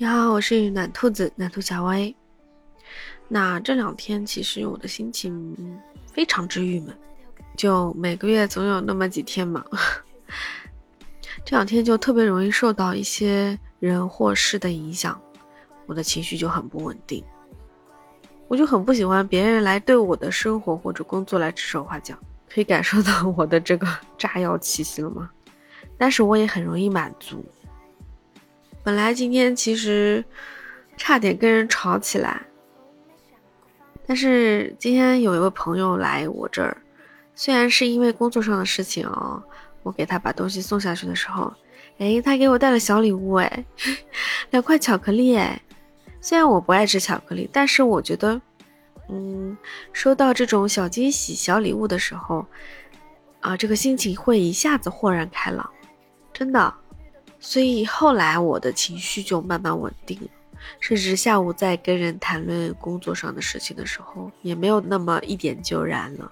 你好，我是暖兔子暖兔小薇。那这两天其实我的心情非常之郁闷，就每个月总有那么几天嘛，这两天就特别容易受到一些人或事的影响，我的情绪就很不稳定。我就很不喜欢别人来对我的生活或者工作来指手画脚，可以感受到我的这个炸药气息了吗？但是我也很容易满足。本来今天其实差点跟人吵起来，但是今天有一位朋友来我这儿，虽然是因为工作上的事情哦，我给他把东西送下去的时候，哎，他给我带了小礼物，哎，两块巧克力，哎，虽然我不爱吃巧克力，但是我觉得，嗯，收到这种小惊喜、小礼物的时候，啊，这个心情会一下子豁然开朗，真的。所以后来我的情绪就慢慢稳定了，甚至下午在跟人谈论工作上的事情的时候，也没有那么一点就燃了。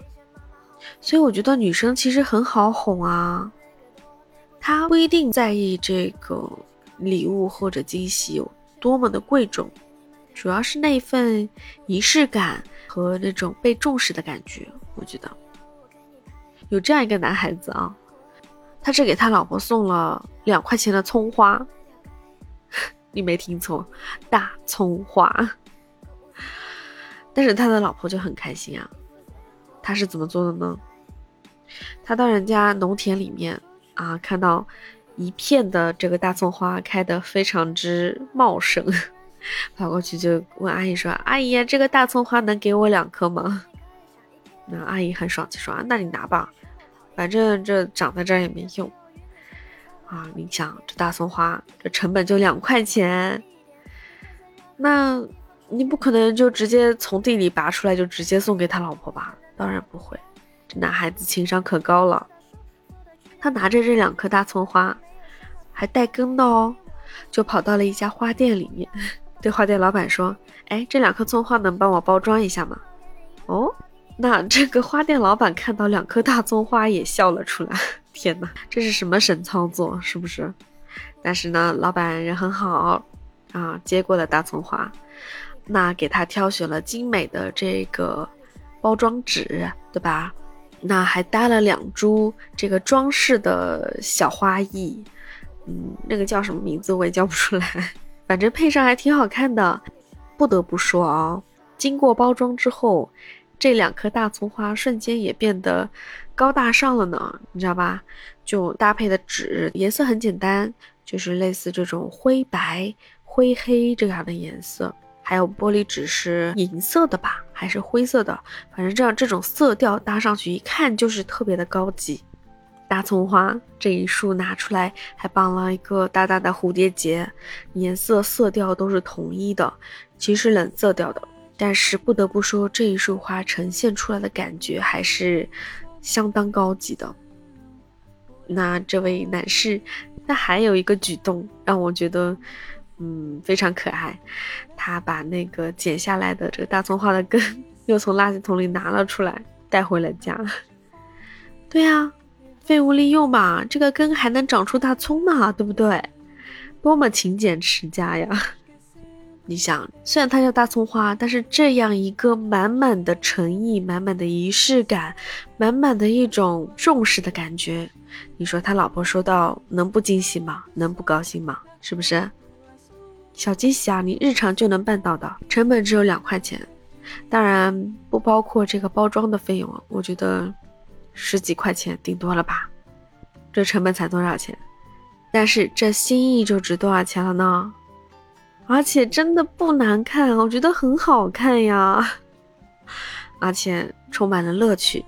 所以我觉得女生其实很好哄啊，她不一定在意这个礼物或者惊喜有多么的贵重，主要是那份仪式感和那种被重视的感觉。我觉得有这样一个男孩子啊。他只给他老婆送了两块钱的葱花，你没听错，大葱花。但是他的老婆就很开心啊，他是怎么做的呢？他到人家农田里面啊，看到一片的这个大葱花开得非常之茂盛，跑过去就问阿姨说：“阿姨，这个大葱花能给我两颗吗？”那阿姨很爽气说：“啊，那你拿吧。”反正这长在这儿也没用啊！你想，这大葱花这成本就两块钱，那你不可能就直接从地里拔出来就直接送给他老婆吧？当然不会，这男孩子情商可高了。他拿着这两颗大葱花，还带根的哦，就跑到了一家花店里面，对花店老板说：“哎，这两颗葱花能帮我包装一下吗？”哦。那这个花店老板看到两颗大葱花也笑了出来。天哪，这是什么神操作？是不是？但是呢，老板人很好啊，接过了大葱花，那给他挑选了精美的这个包装纸，对吧？那还搭了两株这个装饰的小花艺，嗯，那个叫什么名字我也叫不出来，反正配上还挺好看的。不得不说啊，经过包装之后。这两颗大葱花瞬间也变得高大上了呢，你知道吧？就搭配的纸颜色很简单，就是类似这种灰白、灰黑这样的颜色，还有玻璃纸是银色的吧，还是灰色的？反正这样这种色调搭上去，一看就是特别的高级。大葱花这一束拿出来，还绑了一个大大的蝴蝶结，颜色色调都是统一的，其实冷色调的。但是不得不说，这一束花呈现出来的感觉还是相当高级的。那这位男士，那还有一个举动让我觉得，嗯，非常可爱。他把那个剪下来的这个大葱花的根又从垃圾桶里拿了出来，带回了家。对呀，废物利用嘛，这个根还能长出大葱嘛，对不对？多么勤俭持家呀！你想，虽然它叫大葱花，但是这样一个满满的诚意、满满的仪式感、满满的一种重视的感觉，你说他老婆收到能不惊喜吗？能不高兴吗？是不是？小惊喜啊，你日常就能办到的，成本只有两块钱，当然不包括这个包装的费用，我觉得十几块钱顶多了吧。这成本才多少钱？但是这心意就值多少钱了呢？而且真的不难看，我觉得很好看呀，而且充满了乐趣，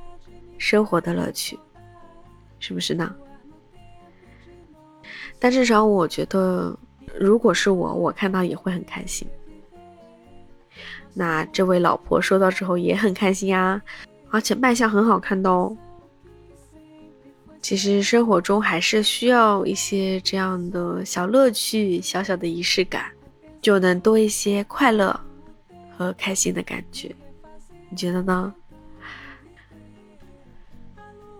生活的乐趣，是不是呢？但至少我觉得，如果是我，我看到也会很开心。那这位老婆收到之后也很开心呀，而且卖相很好看的哦。其实生活中还是需要一些这样的小乐趣、小小的仪式感。就能多一些快乐和开心的感觉，你觉得呢？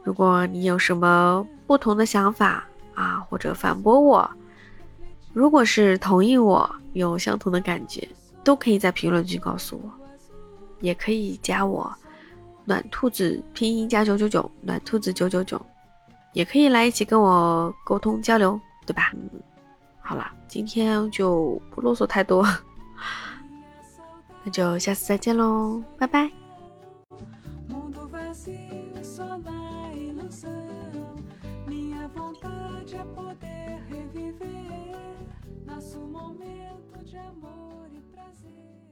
如果你有什么不同的想法啊，或者反驳我，如果是同意我有相同的感觉，都可以在评论区告诉我，也可以加我暖兔子拼音加九九九暖兔子九九九，也可以来一起跟我沟通交流，对吧？好啦，今天就不啰嗦太多，那就下次再见喽，拜拜。nosso momento de amor e prazer.